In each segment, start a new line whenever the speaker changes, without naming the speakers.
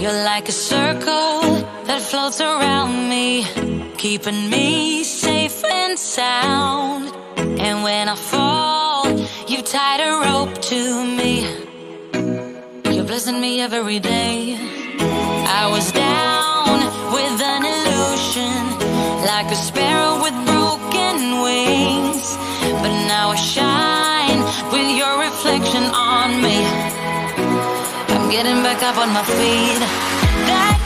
You're like a circle that floats around me, keeping me safe and sound. And when I fall, you tied a rope to me. You're blessing me every day. I was down with an illusion, like a sparrow with broken wings. But now I shine with your reflection on me. Getting back up on my feet. That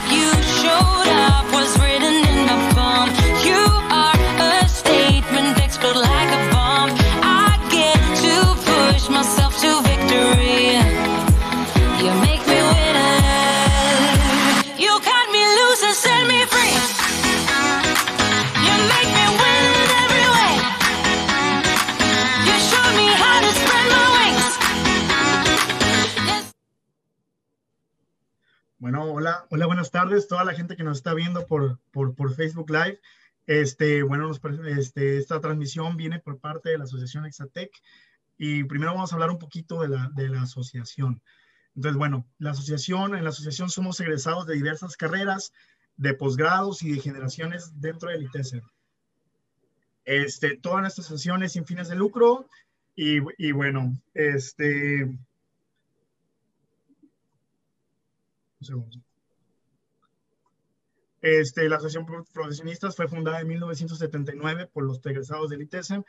hola, hola, buenas tardes, toda la gente que nos está viendo por, por, por Facebook Live. Este, bueno, nos este, esta transmisión viene por parte de la Asociación Exatec y primero vamos a hablar un poquito de la, de la asociación. Entonces, bueno, la asociación, en la asociación somos egresados de diversas carreras, de posgrados y de generaciones dentro del ITESE. Este, toda nuestra asociación es sin fines de lucro y, y bueno, este, un segundo. Este, la Asociación Pro- Profesionistas fue fundada en 1979 por los egresados del ITESM,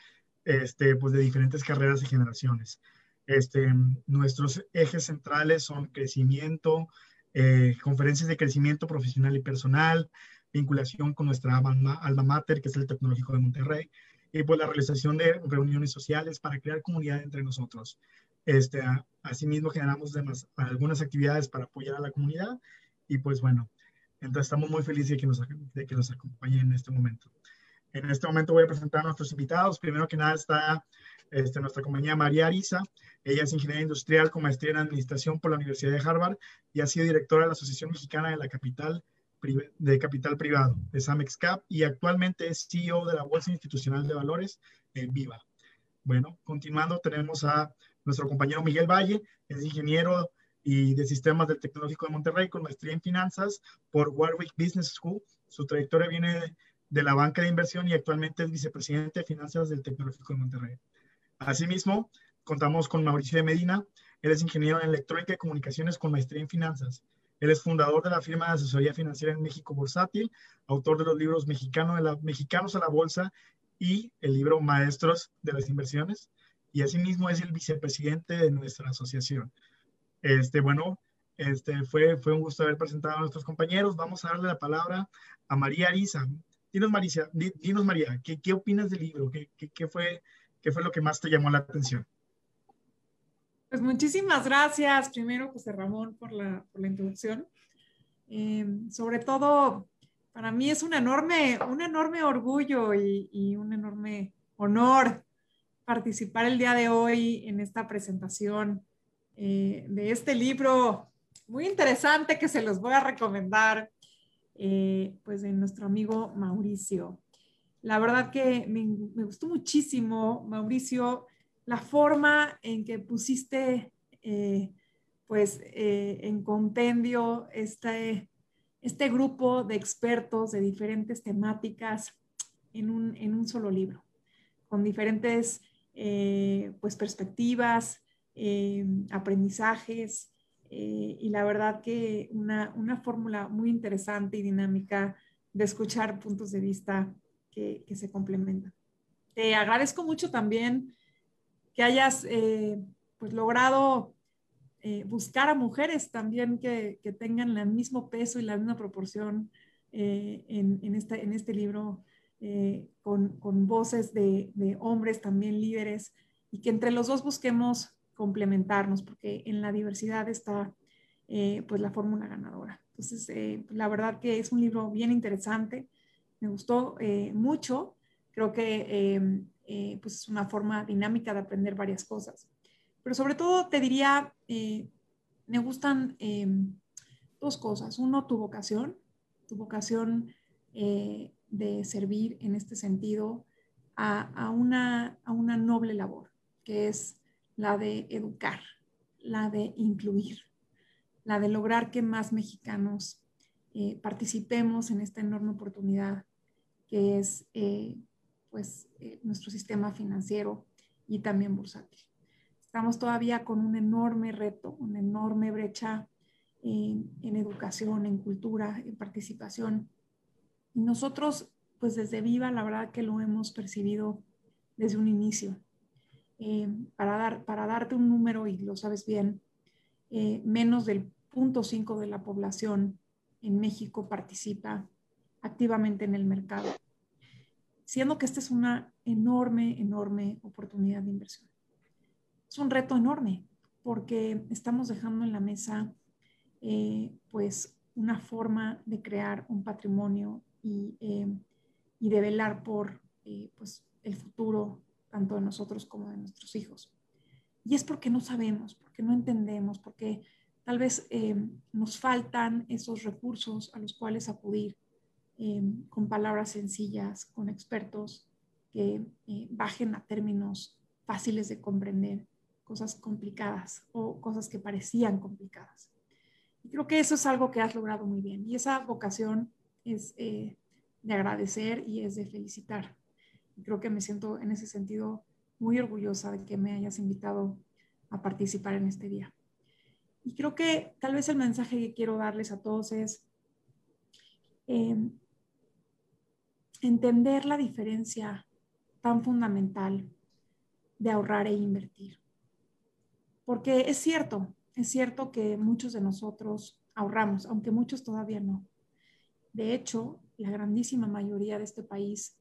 este, pues de diferentes carreras y generaciones. Este, nuestros ejes centrales son crecimiento, eh, conferencias de crecimiento profesional y personal, vinculación con nuestra alma, alma mater, que es el Tecnológico de Monterrey, y pues la realización de reuniones sociales para crear comunidad entre nosotros. Este, asimismo, generamos demás, algunas actividades para apoyar a la comunidad y pues bueno, entonces estamos muy felices de que nos, de que nos acompañen en este momento. En este momento voy a presentar a nuestros invitados. Primero que nada está este, nuestra compañía María Ariza. Ella es ingeniera industrial con maestría en administración por la Universidad de Harvard y ha sido directora de la Asociación Mexicana de la Capital de Capital Privado, de SAMEXCAP, y actualmente es CEO de la Bolsa Institucional de Valores en Viva. Bueno, continuando, tenemos a nuestro compañero Miguel Valle, es ingeniero y de sistemas del Tecnológico de Monterrey con maestría en finanzas por Warwick Business School. Su trayectoria viene de, la banca de inversión y actualmente es vicepresidente de finanzas del Tecnológico de Monterrey. Asimismo, contamos con Mauricio de Medina. Él es ingeniero en electrónica y comunicaciones con maestría en finanzas. Él es fundador de la firma de asesoría financiera en México Bursátil, autor de los libros Mexicano de la, Mexicanos a la Bolsa y el libro Maestros de las Inversiones. Y asimismo es el vicepresidente de nuestra asociación. Este, bueno, este, fue, fue un gusto haber presentado a nuestros compañeros. Vamos a darle la palabra a María Ariza. Dinos, Maricia, di- dinos María, ¿qué, qué opinas del libro? ¿Qué, qué, fue, ¿Qué fue lo que más te llamó la atención?
Pues muchísimas gracias, primero José Ramón, por la, por la introducción. Eh, sobre todo, para mí es un enorme, un enorme orgullo y, un enorme honor participar el día de hoy en esta presentación eh, de este libro muy interesante que se los voy a recomendar, eh, pues de nuestro amigo Mauricio. La verdad que me, me gustó muchísimo, Mauricio, la forma en que pusiste, eh, pues, en compendio este, este grupo de expertos de diferentes temáticas en un, en un solo libro, con diferentes, pues, perspectivas, eh, aprendizajes, eh, y la verdad que una, una fórmula muy interesante y dinámica de escuchar puntos de vista que, que se complementan. Te agradezco mucho también que hayas eh, pues logrado buscar a mujeres también que, que, tengan el mismo peso y la misma proporción en, en, este, en este libro, con, con, voces de, de, hombres también líderes, y que entre los dos busquemos complementarnos, porque en la diversidad está eh, pues la fórmula ganadora. Entonces, eh, la verdad que es un libro bien interesante, me gustó eh, mucho, creo que eh, pues es una forma dinámica de aprender varias cosas. Pero sobre todo te diría, eh, me gustan eh, dos cosas. Uno, tu vocación, tu vocación eh, de servir en este sentido a, a, una, a una noble labor, que es la de educar, la de incluir. la de lograr que más mexicanos participemos en esta enorme oportunidad que es pues, nuestro sistema financiero y también bursátil. Estamos todavía con un enorme reto, una enorme brecha en, educación, en cultura, en participación. Y nosotros, pues desde Viva, la verdad que lo hemos percibido desde un inicio. Eh, para, dar, para darte un número, y lo sabes bien, eh, menos del 0.5 de la población en México participa activamente en el mercado, siendo que esta es una enorme, enorme oportunidad de inversión. Es un reto enorme porque estamos dejando en la mesa eh, pues una forma de crear un patrimonio y, y de velar por pues el futuro tanto de nosotros como de nuestros hijos. Y es porque no sabemos, porque no entendemos, porque tal vez nos faltan esos recursos a los cuales acudir con palabras sencillas, con expertos que bajen a términos fáciles de comprender, cosas complicadas o cosas que parecían complicadas creo que eso es algo que has logrado muy bien y esa vocación es eh, de agradecer y es de felicitar. Creo que me siento en ese sentido muy orgullosa de que me hayas invitado a participar en este día. Y creo que tal vez el mensaje que quiero darles a todos es em, entender la diferencia tan fundamental de ahorrar e invertir. Porque es cierto, es cierto que muchos de nosotros ahorramos, aunque muchos todavía no. De hecho, la grandísima mayoría de este país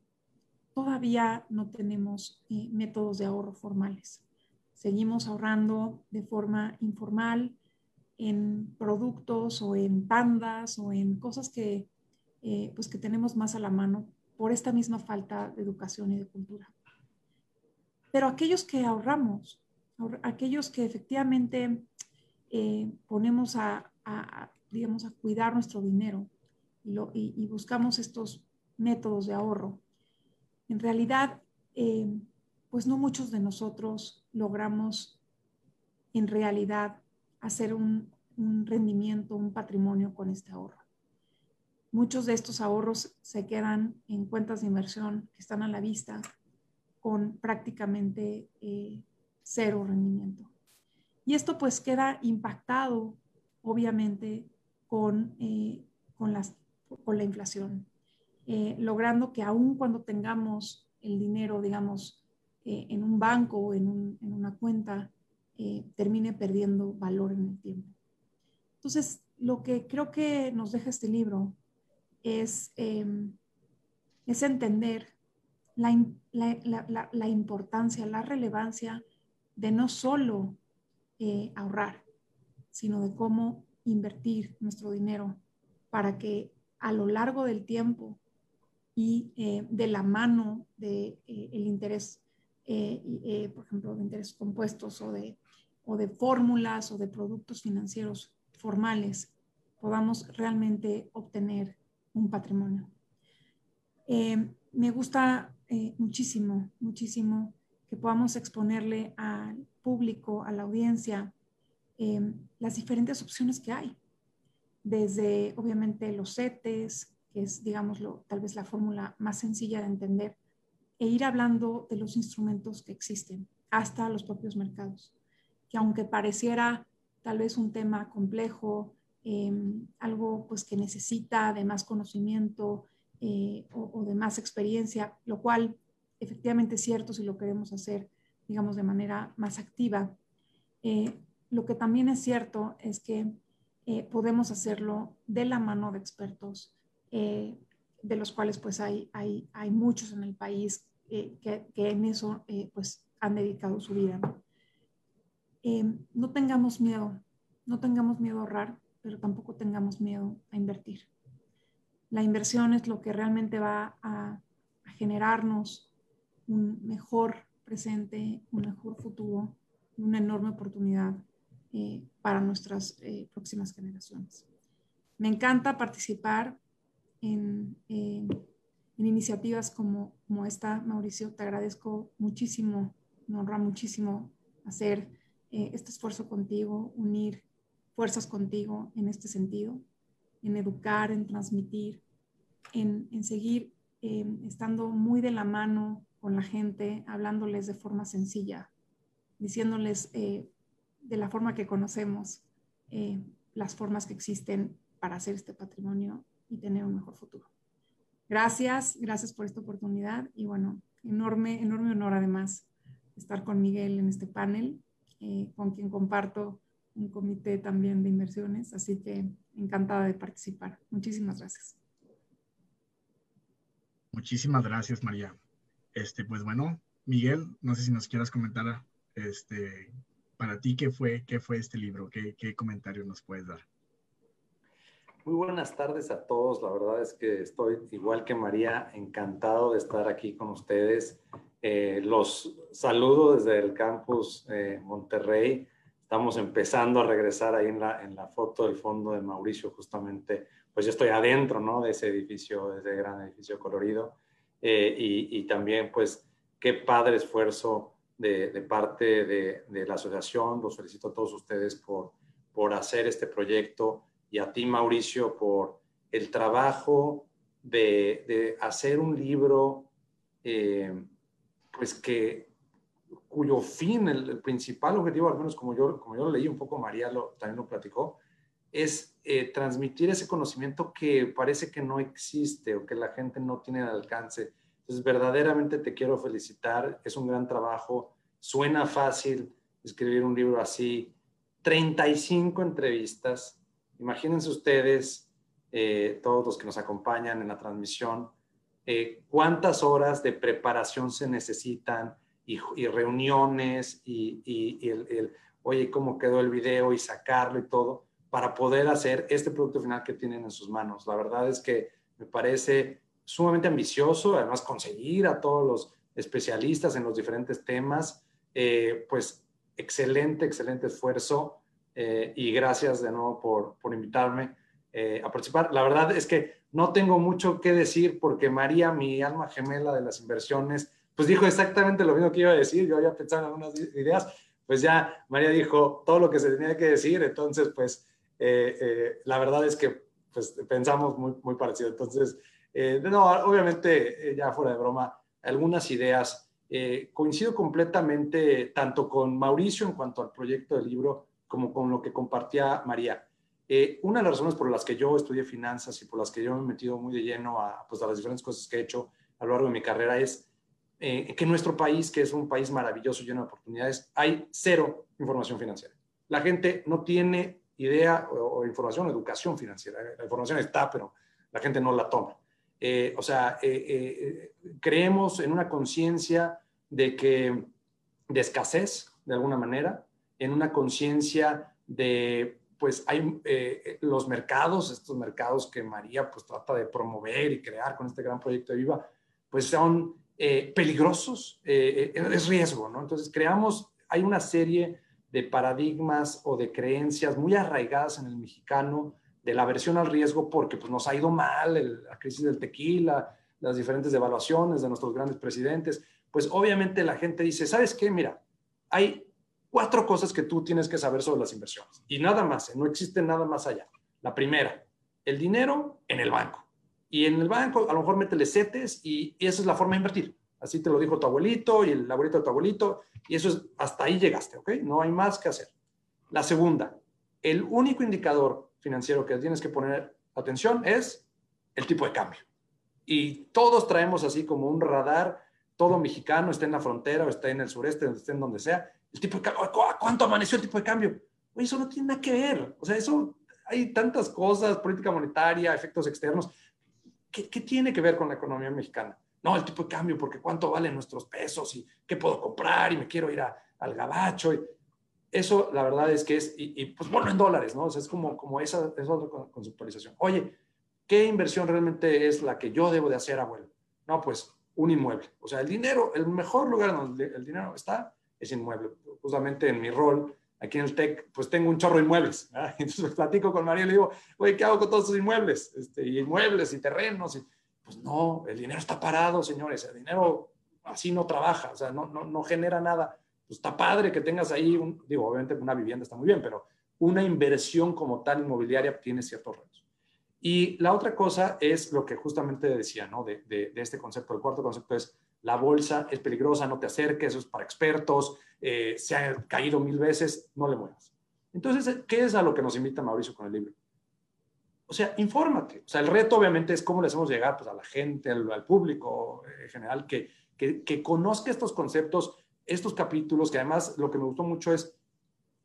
todavía no tenemos eh, métodos de ahorro formales. Seguimos ahorrando de forma informal en productos o en tandas o en cosas que, eh, pues que tenemos más a la mano por esta misma falta de educación y de cultura. Pero aquellos que ahorramos, aquellos que efectivamente eh, ponemos a, digamos, a cuidar nuestro dinero y, buscamos estos métodos de ahorro, en realidad, eh, pues no muchos de nosotros logramos en realidad hacer un, rendimiento, un patrimonio con este ahorro. Muchos de estos ahorros se quedan en cuentas de inversión que están a la vista con prácticamente eh, cero rendimiento. Y esto pues queda impactado, obviamente, con, eh, con, las, con la inflación, eh, logrando que aun cuando tengamos el dinero, digamos, eh, en un banco o en, un, en una cuenta, termine perdiendo valor en el tiempo. Entonces, lo que creo que nos deja este libro es, em, es entender la, importancia, la relevancia de no solo eh, ahorrar, sino de cómo invertir nuestro dinero para que a lo largo del tiempo y eh, de la mano del de, eh, el interés, por ejemplo, de intereses compuestos o de, o de fórmulas o de productos financieros formales, podamos realmente obtener un patrimonio. me gusta muchísimo, muchísimo que podamos exponerle al público, a la audiencia, em, las diferentes opciones que hay. Desde, obviamente, los CETES, que es, digámoslo, tal vez la fórmula más sencilla de entender, e ir hablando de los instrumentos que existen, hasta los propios mercados, que aunque pareciera tal vez un tema complejo, em, algo pues que necesita de más conocimiento eh, o, de más experiencia, lo cual efectivamente es cierto si lo queremos hacer, digamos, de manera más activa. Eh, lo que también es cierto es que eh, podemos hacerlo de la mano de expertos, eh, de los cuales pues hay, hay, hay, muchos en el país que, que, en eso pues han dedicado su vida. no tengamos miedo, no tengamos miedo a ahorrar, pero tampoco tengamos miedo a invertir. La inversión es lo que realmente va a, a generarnos un mejor presente, un mejor futuro y una enorme oportunidad eh, para nuestras eh, próximas generaciones. Me encanta participar en, iniciativas como, como, esta, Mauricio. Te agradezco muchísimo, me honra muchísimo hacer eh, este esfuerzo contigo, unir fuerzas contigo en este sentido, en educar, en transmitir, en, seguir em, estando muy de la mano con la gente, hablándoles de forma sencilla, diciéndoles eh, de la forma que conocemos eh, las formas que existen para hacer este patrimonio y tener un mejor futuro. Gracias, gracias por esta oportunidad y bueno, enorme, enorme honor además estar con Miguel en este panel, eh, con quien comparto un comité también de inversiones, así que encantada de participar. Muchísimas gracias.
Muchísimas gracias, María. Este, pues bueno, Miguel, no sé si nos quieras comentar este, para ti qué fue, qué fue este libro, qué, qué comentario nos puedes dar.
Muy buenas tardes a todos. La verdad es que estoy igual que María, encantado de estar aquí con ustedes. Eh, los saludo desde el campus eh, Monterrey. Estamos empezando a regresar ahí en la, en la foto del fondo de Mauricio, justamente. Pues yo estoy adentro, ¿no? De ese edificio, de ese gran edificio colorido. Eh, y, también, pues, qué padre esfuerzo de, de parte de, de, la asociación. Los felicito a todos ustedes por, por hacer este proyecto y a ti, Mauricio, por el trabajo de, de hacer un libro, eh, pues que cuyo fin, el, principal objetivo, al menos como yo, como yo lo leí un poco, María lo, también lo platicó, es eh, transmitir ese conocimiento que parece que no existe o que la gente no tiene al alcance. Entonces, verdaderamente te quiero felicitar, es un gran trabajo, suena fácil escribir un libro así, 35 entrevistas, Imagínense ustedes, eh, todos los que nos acompañan en la transmisión, eh, cuántas horas de preparación se necesitan y, reuniones y, el, oye, cómo quedó el video y sacarlo y todo para poder hacer este producto final que tienen en sus manos. La verdad es que me parece sumamente ambicioso, además conseguir a todos los especialistas en los diferentes temas, eh, pues excelente, excelente esfuerzo. Eh, y gracias de nuevo por, por invitarme eh, a participar. La verdad es que no tengo mucho que decir porque María, mi alma gemela de las inversiones, pues dijo exactamente lo mismo que iba a decir. Yo había pensado en algunas ideas, pues ya María dijo todo lo que se tenía que decir, entonces pues eh, la verdad es que pues pensamos muy, muy parecido. Entonces, no, obviamente, ya fuera de broma, algunas ideas. coincido completamente tanto con Mauricio en cuanto al proyecto del libro, como con lo que compartía María. Eh, una de las razones por las que yo estudié finanzas y por las que yo me he metido muy de lleno a, pues, a las diferentes cosas que he hecho a lo largo de mi carrera es eh, que nuestro país, que es un país maravilloso, lleno de oportunidades, hay cero información financiera. La gente no tiene idea o, información o educación financiera. La información está, pero la gente no la toma. Eh, o sea, creemos en una conciencia de que de escasez, de alguna manera, en una conciencia de, pues hay eh, los mercados, estos mercados que María pues trata de promover y crear con este gran proyecto de Viva, pues son eh, peligrosos, eh, es riesgo, ¿no? Entonces creamos, hay una serie de paradigmas o de creencias muy arraigadas en el mexicano de la aversión al riesgo porque pues nos ha ido mal, la crisis del tequila, las diferentes devaluaciones de nuestros grandes presidentes, pues obviamente la gente dice, ¿sabes qué? Mira, hay cuatro cosas que tú tienes que saber sobre las inversiones. Y nada más, ¿eh? no existe nada más allá. La primera, el dinero en el banco. Y en el banco a lo mejor métele setes y, esa es la forma de invertir. Así te lo dijo tu abuelito y el abuelito de tu abuelito. Y eso es, hasta ahí llegaste, ¿ok? No hay más que hacer. La segunda, el único indicador financiero que tienes que poner atención es el tipo de cambio. Y todos traemos así como un radar, todo mexicano, esté en la frontera o esté en el sureste, esté en donde sea, el tipo de cambio, ¿cuánto amaneció el tipo de cambio? Oye, eso no tiene nada que ver. O sea, eso hay tantas cosas, política monetaria, efectos externos. ¿Qué, tiene que ver con la economía mexicana? No, el tipo de cambio, porque cuánto valen nuestros pesos y qué puedo comprar y me quiero ir al gabacho. Y eso, la verdad es que es, y, pues bueno, en dólares, ¿no? O sea, es como, como esa, esa conceptualización. Oye, ¿qué inversión realmente es la que yo debo de hacer, abuelo? No, pues un inmueble. O sea, el dinero, el mejor lugar donde el dinero está es inmueble. Justamente en mi rol aquí en el TEC, pues tengo un chorro de inmuebles. Entonces platico con María y le digo, oye, ¿qué hago con todos esos inmuebles? Este, y inmuebles y terrenos. Y, pues no, el dinero está parado, señores. El dinero así no trabaja, o sea, no, no, no genera nada. Pues está padre que tengas ahí, un, digo, obviamente una vivienda está muy bien, pero una inversión como tal inmobiliaria tiene ciertos retos. Y la otra cosa es lo que justamente decía, ¿no? De, de, este concepto. El cuarto concepto es la bolsa es peligrosa, no te acerques, eso es para expertos, eh, se ha caído mil veces, no le muevas. Entonces, ¿qué es a lo que nos invita Mauricio con el libro? O sea, infórmate. O sea, el reto obviamente es cómo le hacemos llegar pues, a la gente, al, público en general, que, que, que, conozca estos conceptos, estos capítulos, que además lo que me gustó mucho es,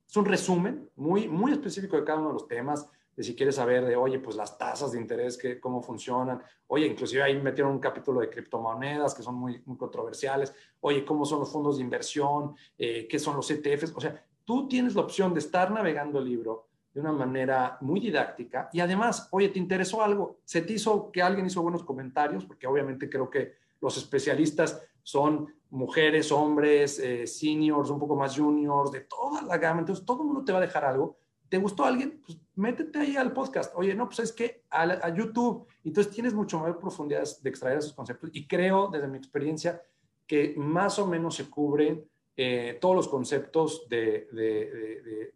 es un resumen muy, muy específico de cada uno de los temas, de si quieres saber de, oye, pues las tasas de interés, que, cómo funcionan. Oye, inclusive ahí metieron un capítulo de criptomonedas que son muy, muy controversiales. Oye, cómo son los fondos de inversión, eh, qué son los ETFs. O sea, tú tienes la opción de estar navegando el libro de una manera muy didáctica y además, oye, ¿te interesó algo? ¿Se te hizo que alguien hizo buenos comentarios? Porque obviamente creo que los especialistas son mujeres, hombres, eh, seniors, un poco más juniors, de toda la gama. Entonces, todo el mundo te va a dejar algo. ¿Te gustó alguien? Pues métete ahí al podcast. Oye, no, pues es que a, a YouTube. Entonces, tienes mucho mayor profundidad de extraer esos conceptos. Y creo, desde mi experiencia, que más o menos se cubren eh, todos los conceptos de,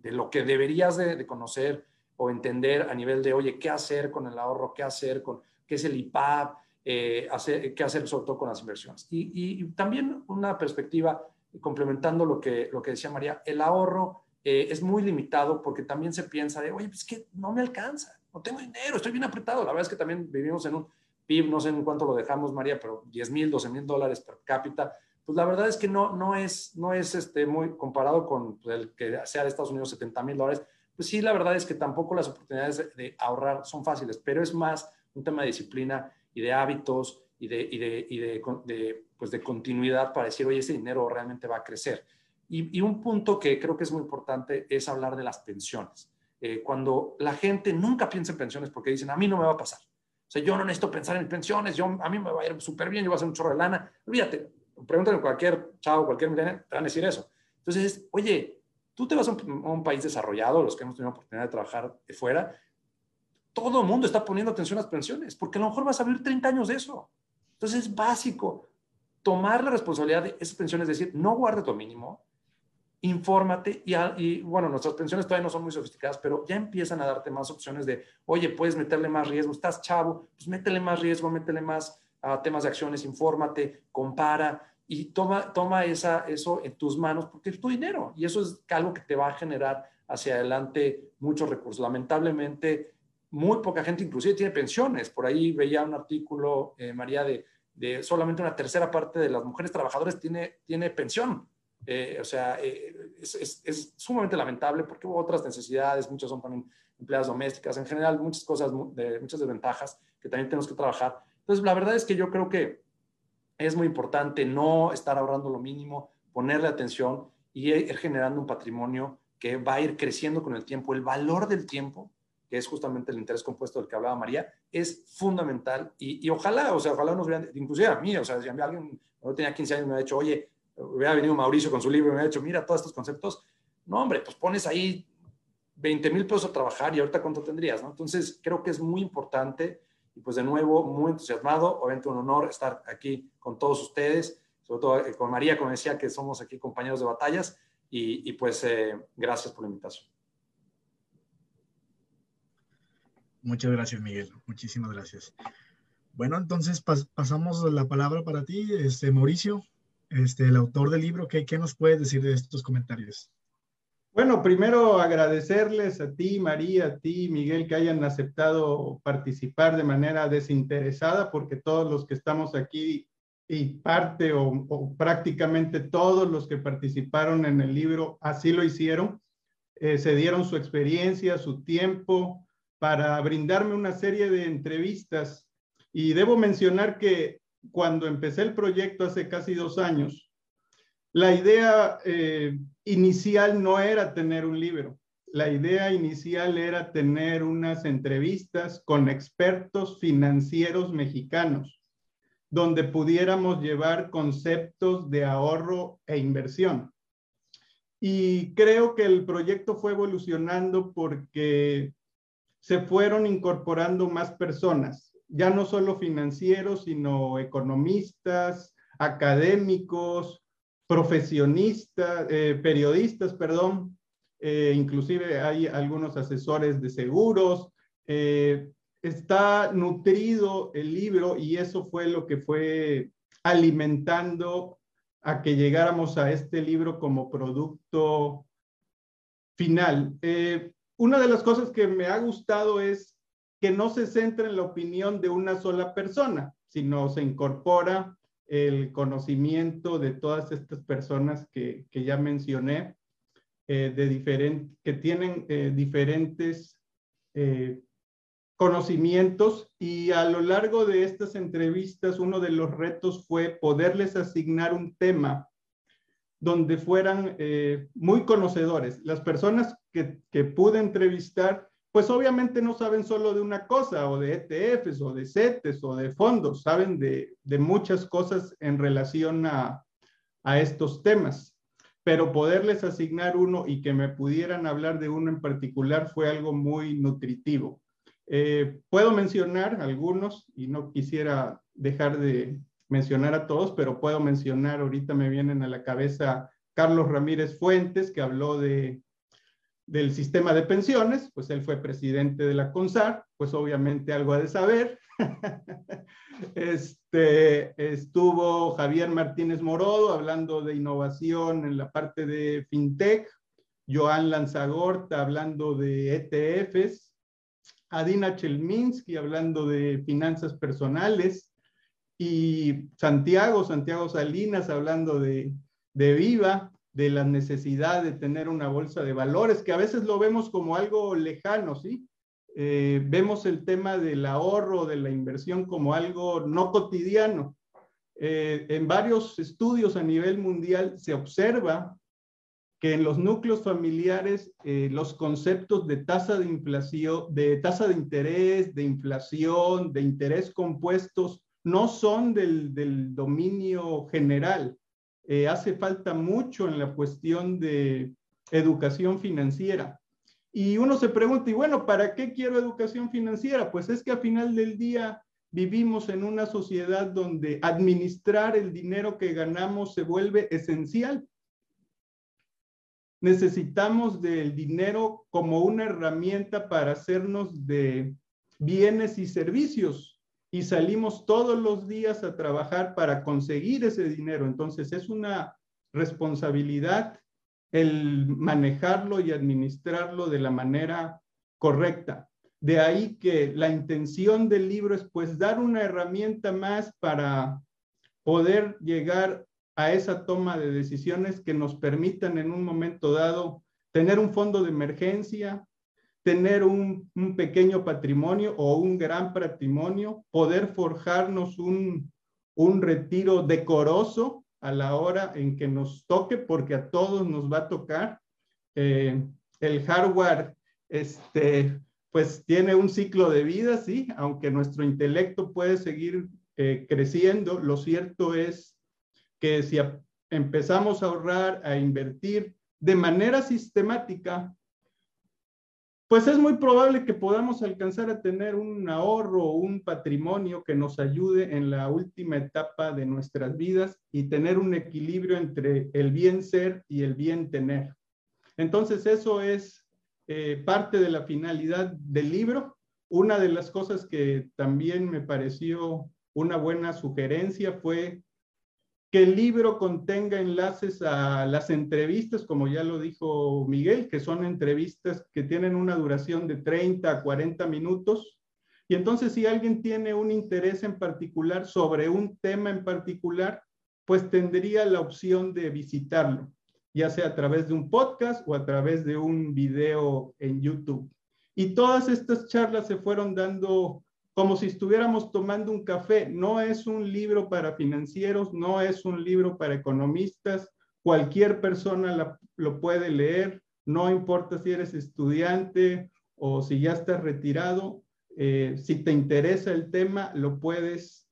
de, lo que deberías de, conocer o entender a nivel de, oye, qué hacer con el ahorro, qué hacer con, qué es el IPAP, eh, hacer, qué hacer sobre todo con las inversiones. Y, y, también una perspectiva, complementando lo que, lo que decía María, el ahorro eh, es muy limitado porque también se piensa de, oye, pues que no me alcanza, no tengo dinero, estoy bien apretado. La verdad es que también vivimos en un PIB, no sé en cuánto lo dejamos, María, pero 10 mil, 12 mil dólares per cápita pues la verdad es que no, no es, no es este, muy comparado con el que sea de Estados Unidos 70 mil dólares, pues sí, la verdad es que tampoco las oportunidades de, ahorrar son fáciles, pero es más un tema de disciplina y de hábitos y de, y de, y de, pues de continuidad para decir, oye, ese dinero realmente va a crecer. Y, y, un punto que creo que es muy importante es hablar de las pensiones. Eh, cuando la gente nunca piensa en pensiones porque dicen, a mí no me va a pasar. O sea, yo no necesito pensar en pensiones, yo, a mí me va a ir súper bien, yo voy a hacer un chorro de lana. Olvídate, pregúntale a cualquier chavo, cualquier millennial, te van a decir eso. Entonces, oye, tú te vas a un, país desarrollado, los que hemos tenido la oportunidad de trabajar de fuera, todo el mundo está poniendo atención a las pensiones, porque a lo mejor vas a vivir 30 años de eso. Entonces es básico tomar la responsabilidad de esas pensiones, es decir, no guarde tu mínimo, infórmate y, y, bueno, nuestras pensiones todavía no son muy sofisticadas, pero ya empiezan a darte más opciones de, oye, puedes meterle más riesgo, estás chavo, pues métele más riesgo, métele más a temas de acciones, infórmate, compara y toma, toma eso en tus manos porque es tu dinero y eso es algo que te va a generar hacia adelante muchos recursos. Lamentablemente, muy poca gente inclusive tiene pensiones. Por ahí veía un artículo, eh, María, de, de, solamente una tercera parte de las mujeres trabajadoras tiene, tiene pensión. Eh, o sea, eh, es, es, es, sumamente lamentable porque hubo otras necesidades, muchas son también empleadas domésticas, en general muchas cosas, de, muchas desventajas que también tenemos que trabajar entonces, la verdad es que yo creo que es muy importante no estar ahorrando lo mínimo, ponerle atención y ir generando un patrimonio que va a ir creciendo con el tiempo. El valor del tiempo, que es justamente el interés compuesto del que hablaba María, es fundamental y, ojalá, o sea, ojalá nos vean, inclusive a mí, o sea, si a mí alguien, cuando tenía 15 años me ha dicho, oye, hubiera venido Mauricio con su libro y me ha dicho, mira todos estos conceptos, no, hombre, pues pones ahí 20 mil pesos a trabajar y ahorita cuánto tendrías, ¿no? Entonces, creo que es muy importante y pues de nuevo, muy entusiasmado, obviamente un honor estar aquí con todos ustedes, sobre todo eh, con María, como decía, que somos aquí compañeros de batallas, y, pues eh, gracias por la invitación.
Muchas gracias, Miguel. Muchísimas gracias. Bueno, entonces pasamos la palabra para ti, este, Mauricio, este, el autor del libro. ¿qué, ¿Qué nos puedes decir de estos comentarios?
Bueno, primero agradecerles a ti, María, a ti, Miguel, que hayan aceptado participar de manera desinteresada, porque todos los que estamos aquí y parte o, prácticamente todos los que participaron en el libro así lo hicieron, eh, se dieron su experiencia, su tiempo para brindarme una serie de entrevistas. Y debo mencionar que cuando empecé el proyecto hace casi dos años, la idea eh, inicial no era tener un libro. La idea inicial era tener unas entrevistas con expertos financieros mexicanos, donde pudiéramos llevar conceptos de ahorro e inversión. Y creo que el proyecto fue evolucionando porque se fueron incorporando más personas, ya no solo financieros, sino economistas, académicos, profesionistas, eh, periodistas, perdón, eh, inclusive hay algunos asesores de seguros. Eh, está nutrido el libro y eso fue lo que fue alimentando a que llegáramos a este libro como producto final. Una de las cosas que me ha gustado es que no se centra en la opinión de una sola persona, sino se incorpora el conocimiento de todas estas personas que, ya mencioné, eh, de que tienen eh, diferentes eh, conocimientos y a lo largo de estas entrevistas uno de los retos fue poderles asignar un tema donde fueran muy conocedores. Las personas que, que pude entrevistar pues obviamente no saben solo de una cosa, o de ETFs, o de CETES, o de fondos, saben de, muchas cosas en relación a, estos temas. Pero poderles asignar uno y que me pudieran hablar de uno en particular fue algo muy nutritivo. Eh, puedo mencionar algunos y no quisiera dejar de mencionar a todos, pero puedo mencionar, ahorita me vienen a la cabeza Carlos Ramírez Fuentes, que habló de del sistema de pensiones, pues él fue presidente de la CONSAR, pues obviamente algo ha de saber. este, estuvo Javier Martínez Morodo hablando de innovación en la parte de FinTech, Joan Lanzagorta hablando de ETFs, Adina Chelminsky hablando de finanzas personales y Santiago, Santiago Salinas hablando de, de Viva, de la necesidad de tener una bolsa de valores, que a veces lo vemos como algo lejano, ¿sí? Eh, vemos el tema del ahorro, de la inversión como algo no cotidiano. Eh, en varios estudios a nivel mundial se observa que en los núcleos familiares eh, los conceptos de tasa de inflación, de tasa de interés, de inflación, de interés compuestos, no son del, del dominio general. Eh, hace falta mucho en la cuestión de educación financiera. Y uno se pregunta, y bueno, ¿para qué quiero educación financiera? Pues es que a final del día vivimos en una sociedad donde administrar el dinero que ganamos se vuelve esencial. Necesitamos del dinero como una herramienta para hacernos de bienes y servicios y salimos todos los días a trabajar para conseguir ese dinero. Entonces es una responsabilidad el manejarlo y administrarlo de la manera correcta. De ahí que la intención del libro es pues dar una herramienta más para poder llegar a esa toma de decisiones que nos permitan en un momento dado tener un fondo de emergencia, tener un, pequeño patrimonio o un gran patrimonio, poder forjarnos un, retiro decoroso a la hora en que nos toque, porque a todos nos va a tocar. Eh, el hardware, este, pues tiene un ciclo de vida, sí, aunque nuestro intelecto puede seguir eh, creciendo, lo cierto es que si empezamos a ahorrar, a invertir de manera sistemática, pues es muy probable que podamos alcanzar a tener un ahorro o un patrimonio que nos ayude en la última etapa de nuestras vidas y tener un equilibrio entre el bien ser y el bien tener. Entonces eso es eh, parte de la finalidad del libro. Una de las cosas que también me pareció una buena sugerencia fue que el libro contenga enlaces a las entrevistas, como ya lo dijo Miguel, que son entrevistas que tienen una duración de 30 a 40 minutos. Y entonces si alguien tiene un interés en particular sobre un tema en particular, pues tendría la opción de visitarlo, ya sea a través de un podcast o a través de un video en YouTube. Y todas estas charlas se fueron dando como si estuviéramos tomando un café. No es un libro para financieros, no es un libro para economistas. Cualquier persona lo puede leer, no importa si eres estudiante o si ya estás retirado. Eh, si te interesa el tema, lo puedes,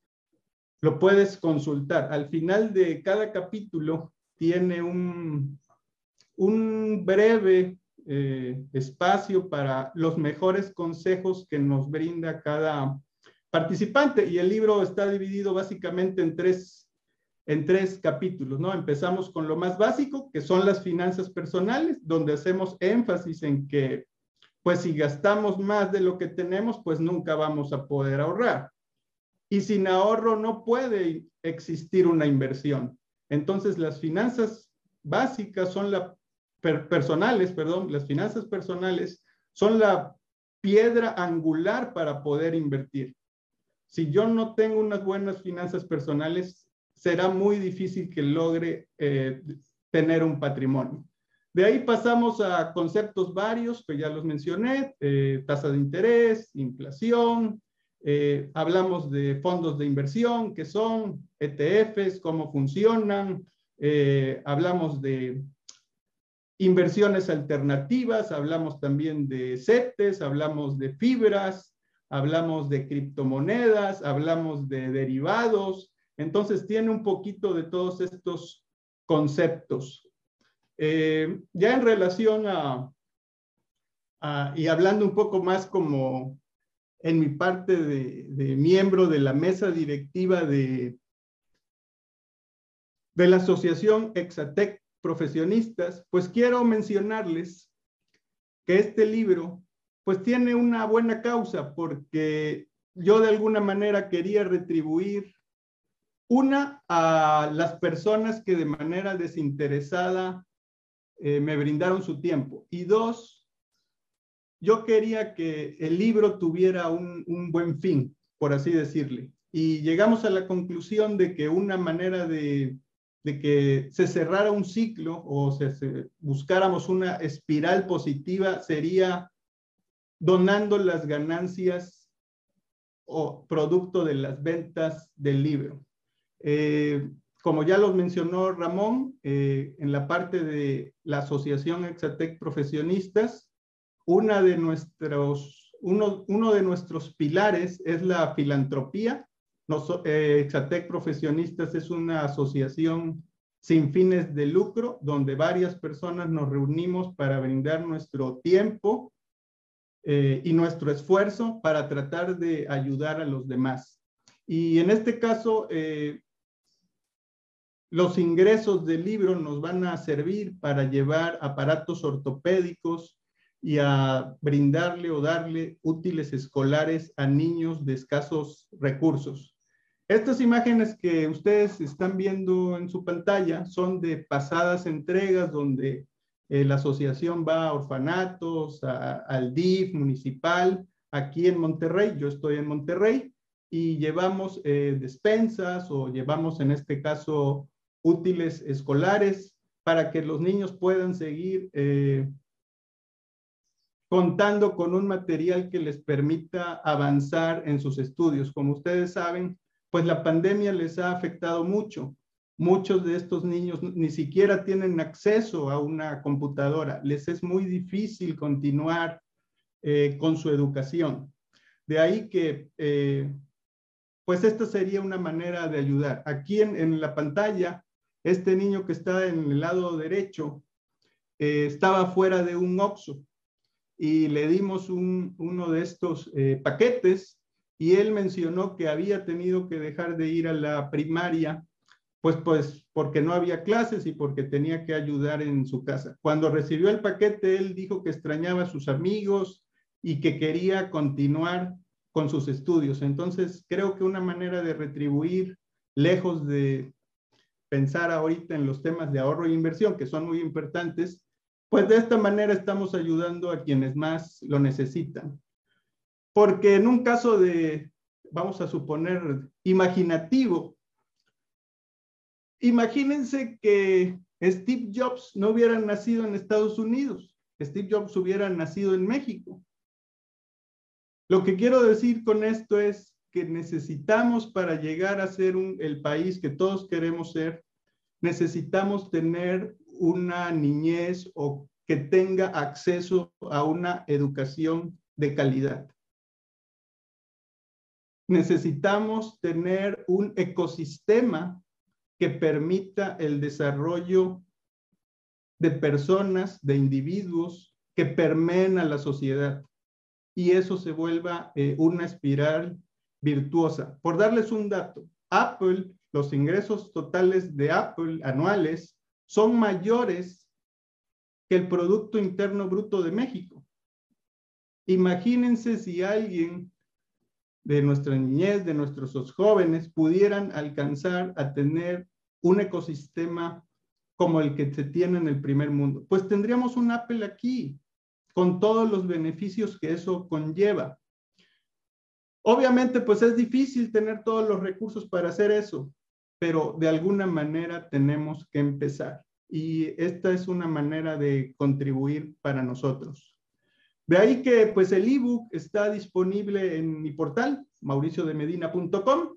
lo puedes consultar. Al final de cada capítulo tiene un, un breve eh, espacio para los mejores consejos que nos brinda cada participante. Y el libro está dividido básicamente en tres, en tres capítulos, ¿no? Empezamos con lo más básico, que son las finanzas personales, donde hacemos énfasis en que, pues si gastamos más de lo que tenemos, pues nunca vamos a poder ahorrar. Y sin ahorro no puede existir una inversión. Entonces, las finanzas básicas son personales, perdón, las finanzas personales son la piedra angular para poder invertir. Si yo no tengo unas buenas finanzas personales, será muy difícil que logre eh, tener un patrimonio. De ahí pasamos a conceptos varios, que ya los mencioné, eh, tasa de interés, inflación, eh, hablamos de fondos de inversión, que son ETFs, cómo funcionan, hablamos de inversiones alternativas, hablamos también de CETES, hablamos de fibras, hablamos de criptomonedas, hablamos de derivados. Entonces tiene un poquito de todos estos conceptos. Eh, ya en relación a, y hablando un poco más como en mi parte de, miembro de la mesa directiva de, de la asociación Exatec profesionistas, pues quiero mencionarles que este libro pues tiene una buena causa porque yo de alguna manera quería retribuir una a las personas que de manera desinteresada eh, me brindaron su tiempo y dos, yo quería que el libro tuviera un, un buen fin, por así decirle. Y llegamos a la conclusión de que una manera de de que se cerrara un ciclo o se, buscáramos una espiral positiva sería donando las ganancias o producto de las ventas del libro. Eh, como ya los mencionó Ramón, eh, en la parte de la Asociación Exatec Profesionistas, una de nuestros, uno, uno de nuestros pilares es la filantropía eh, Exatec Profesionistas es una asociación sin fines de lucro donde varias personas nos reunimos para brindar nuestro tiempo eh, y nuestro esfuerzo para tratar de ayudar a los demás. Y en este caso, eh, los ingresos del libro nos van a servir para llevar aparatos ortopédicos y a brindarle o darle útiles escolares a niños de escasos recursos. Estas imágenes que ustedes están viendo en su pantalla son de pasadas entregas donde eh, la asociación va a orfanatos, al DIF municipal, aquí en Monterrey, yo estoy en Monterrey, y llevamos eh, despensas o llevamos en este caso útiles escolares para que los niños puedan seguir eh, contando con un material que les permita avanzar en sus estudios. Como ustedes saben, pues la pandemia les ha afectado mucho. Muchos de estos niños ni siquiera tienen acceso a una computadora. Les es muy difícil continuar eh, con su educación. De ahí que, eh, pues esta sería una manera de ayudar. Aquí en, la pantalla, este niño que está en el lado derecho eh, estaba fuera de un OXO y le dimos uno de estos paquetes y él mencionó que había tenido que dejar de ir a la primaria, pues, pues porque no había clases y porque tenía que ayudar en su casa. Cuando recibió el paquete, él dijo que extrañaba a sus amigos y que quería continuar con sus estudios. Entonces, creo que una manera de retribuir, lejos de pensar ahorita en los temas de ahorro e inversión, que son muy importantes, pues de esta manera estamos ayudando a quienes más lo necesitan. Porque en un caso de, vamos a suponer, imaginativo, imagínense que Steve Jobs no hubiera nacido en Estados Unidos, Steve Jobs hubiera nacido en México. Lo que quiero decir con esto es que necesitamos para llegar a ser el país que todos queremos ser, necesitamos tener una niñez o que tenga acceso a una educación de calidad necesitamos tener un ecosistema que permita el desarrollo de personas, de individuos que permeen a la sociedad y eso se vuelva eh, una espiral virtuosa. Por darles un dato, Apple los ingresos totales de Apple anuales son mayores que el Producto Interno Bruto de México. Imagínense si alguien de nuestra niñez, de nuestros jóvenes, pudieran alcanzar a tener un ecosistema como el que se tiene en el primer mundo. Pues tendríamos un Apple aquí, con todos los beneficios que eso conlleva. Obviamente, pues es difícil tener todos los recursos para hacer eso, pero de alguna manera tenemos que empezar. Y esta es una manera de contribuir para nosotros. De ahí que pues el ebook está disponible en mi portal, mauriciodemedina.com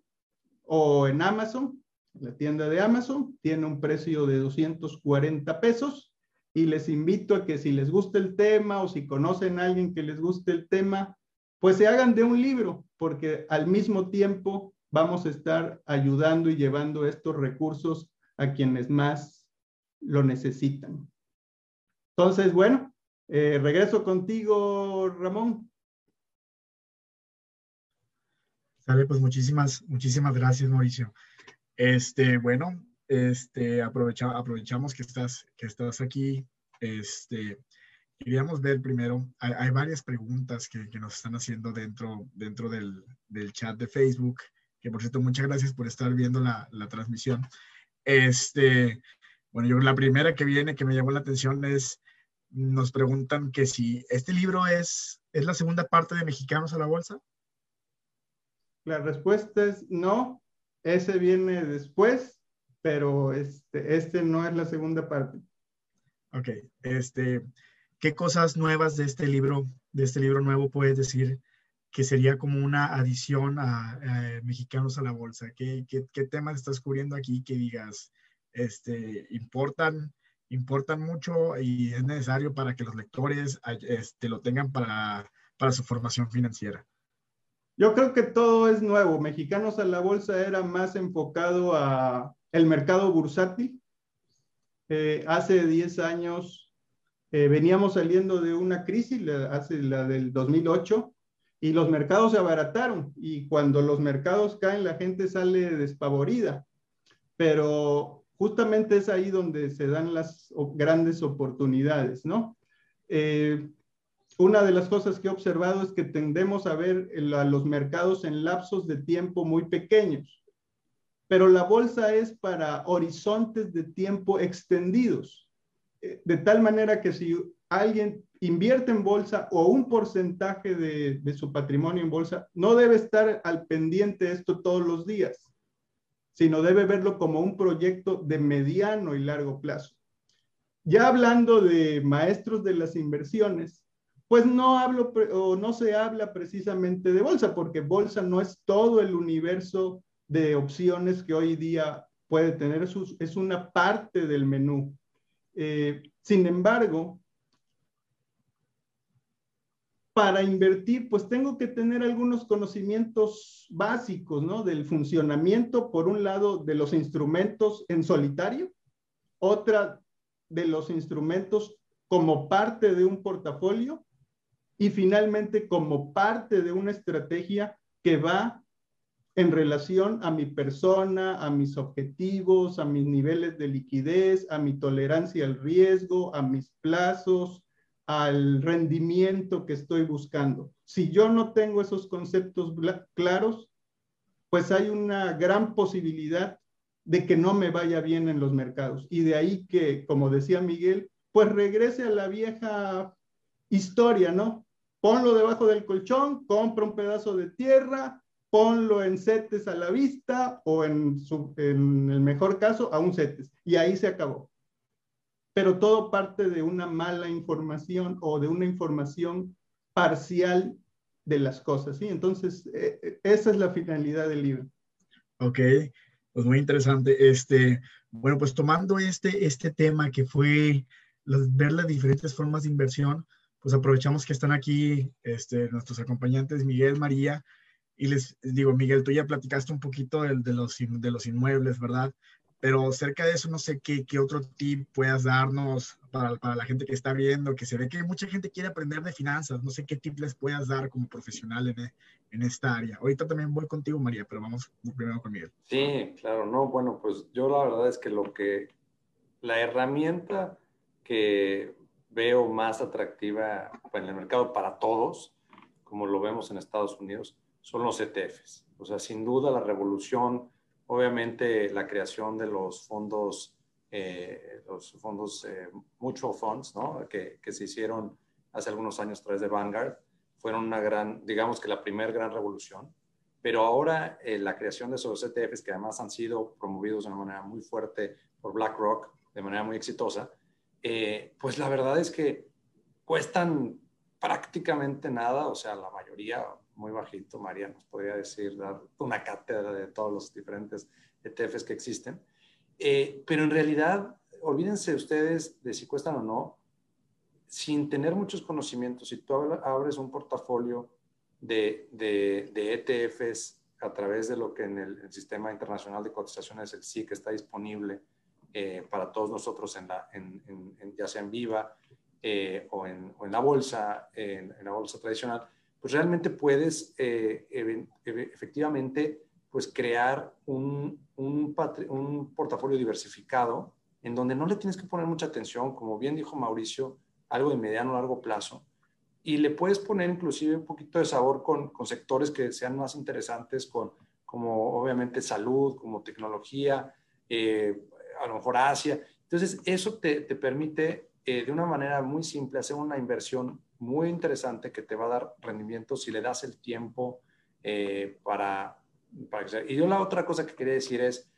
o en Amazon, la tienda de Amazon. Tiene un precio de 240 pesos y les invito a que si les gusta el tema o si conocen a alguien que les guste el tema, pues se hagan de un libro, porque al mismo tiempo vamos a estar ayudando y llevando estos recursos a quienes más lo necesitan. Entonces, bueno, eh, regreso contigo, Ramón.
Sale, pues muchísimas, muchísimas gracias, Mauricio. Este, bueno, este, aprovecha, aprovechamos que estás, que estás aquí. Este, queríamos ver primero, hay, varias preguntas que, que, nos están haciendo dentro, dentro del, del, chat de Facebook, que por cierto, muchas gracias por estar viendo la, la transmisión. Este, bueno, yo la primera que viene que me llamó la atención es, nos preguntan que si este libro es, es la segunda parte de Mexicanos a la Bolsa.
La respuesta es no, ese viene después, pero este, este no es la segunda parte.
Ok, este, ¿qué cosas nuevas de este libro, de este libro nuevo puedes decir que sería como una adición a, Mexicanos a la Bolsa? ¿Qué, qué, qué temas estás cubriendo aquí que digas, este, importan, importan mucho y es necesario para que los lectores este, lo tengan para, para su formación financiera?
Yo creo que todo es nuevo. Mexicanos a la Bolsa era más enfocado a el mercado bursátil. Eh, hace 10 años eh, veníamos saliendo de una crisis, la, hace la del 2008, y los mercados se abarataron. Y cuando los mercados caen, la gente sale despavorida. Pero justamente es ahí donde se dan las grandes oportunidades, ¿no? Eh, una de las cosas que he observado es que tendemos a ver a los mercados en lapsos de tiempo muy pequeños, pero la bolsa es para horizontes de tiempo extendidos, eh, de tal manera que si alguien invierte en bolsa o un porcentaje de, de su patrimonio en bolsa, no debe estar al pendiente de esto todos los días, sino debe verlo como un proyecto de mediano y largo plazo. Ya hablando de maestros de las inversiones, pues no hablo o no se habla precisamente de bolsa, porque bolsa no es todo el universo de opciones que hoy día puede tener, es una parte del menú. Eh, sin embargo, para invertir, pues tengo que tener algunos conocimientos básicos, ¿no? Del funcionamiento, por un lado, de los instrumentos en solitario, otra de los instrumentos como parte de un portafolio y finalmente como parte de una estrategia que va en relación a mi persona, a mis objetivos, a mis niveles de liquidez, a mi tolerancia al riesgo, a mis plazos, al rendimiento que estoy buscando. Si yo no tengo esos conceptos claros, pues hay una gran posibilidad de que no me vaya bien en los mercados. Y de ahí que, como decía Miguel, pues regrese a la vieja historia, ¿no? ponlo debajo del colchón, compra un pedazo de tierra, ponlo en setes a la vista o en, en el mejor caso a un setes. Y ahí se acabó. Pero todo parte de una mala información o de una información parcial de las cosas, ¿sí? Entonces, eh, eh, esa es la finalidad del libro.
Ok, pues muy interesante. Este, bueno, pues tomando este, este tema que fue ver las diferentes formas de inversión, pues aprovechamos que están aquí este, nuestros acompañantes Miguel, María, y les digo, Miguel, tú ya platicaste un poquito de, los, de los inmuebles, ¿verdad? Pero cerca de eso no sé qué, qué otro tip puedas darnos para, para, la gente que está viendo, que se ve que mucha gente quiere aprender de finanzas, no sé qué tip les puedas dar como profesional en, en esta área. Ahorita también voy contigo, María, pero vamos primero con Miguel.
Sí, claro, no, bueno, pues yo la verdad es que lo que, la herramienta que veo más atractiva en el mercado para todos, como lo vemos en Estados Unidos, son los ETFs. O sea, sin duda la revolución, obviamente la creación de los fondos, eh, los fondos eh, mutual funds, ¿no? Que, se hicieron hace algunos años a través de Vanguard, fueron una gran, digamos que la primera gran revolución. Pero ahora eh, la creación de esos ETFs, que además han sido promovidos de una manera muy fuerte por BlackRock, de manera muy exitosa, eh, pues la verdad es que cuestan prácticamente nada, o sea, la mayoría muy bajito, María nos podría decir, dar una cátedra de todos los diferentes ETFs que existen, eh, pero en realidad, olvídense ustedes de si cuestan o no, sin tener muchos conocimientos, si tú abres un portafolio de, de, de ETFs a través de lo que en el, el, Sistema Internacional de Cotizaciones, el SIC, está disponible, eh, para todos nosotros, en la, en, en, ya sea en Viva eh, o, en, o, en, la bolsa, en, la bolsa tradicional, pues realmente puedes eh, efectivamente pues crear un, un, un, portafolio diversificado en donde no le tienes que poner mucha atención, como bien dijo Mauricio, algo de mediano o largo plazo, y le puedes poner inclusive un poquito de sabor con, con sectores que sean más interesantes, con, como obviamente salud, como tecnología, eh, a lo mejor Asia. Entonces, eso te, te permite eh, de una manera muy simple hacer una inversión muy interesante que te va a dar rendimiento si le das el tiempo eh, para, para que Y yo la otra cosa que quería decir es,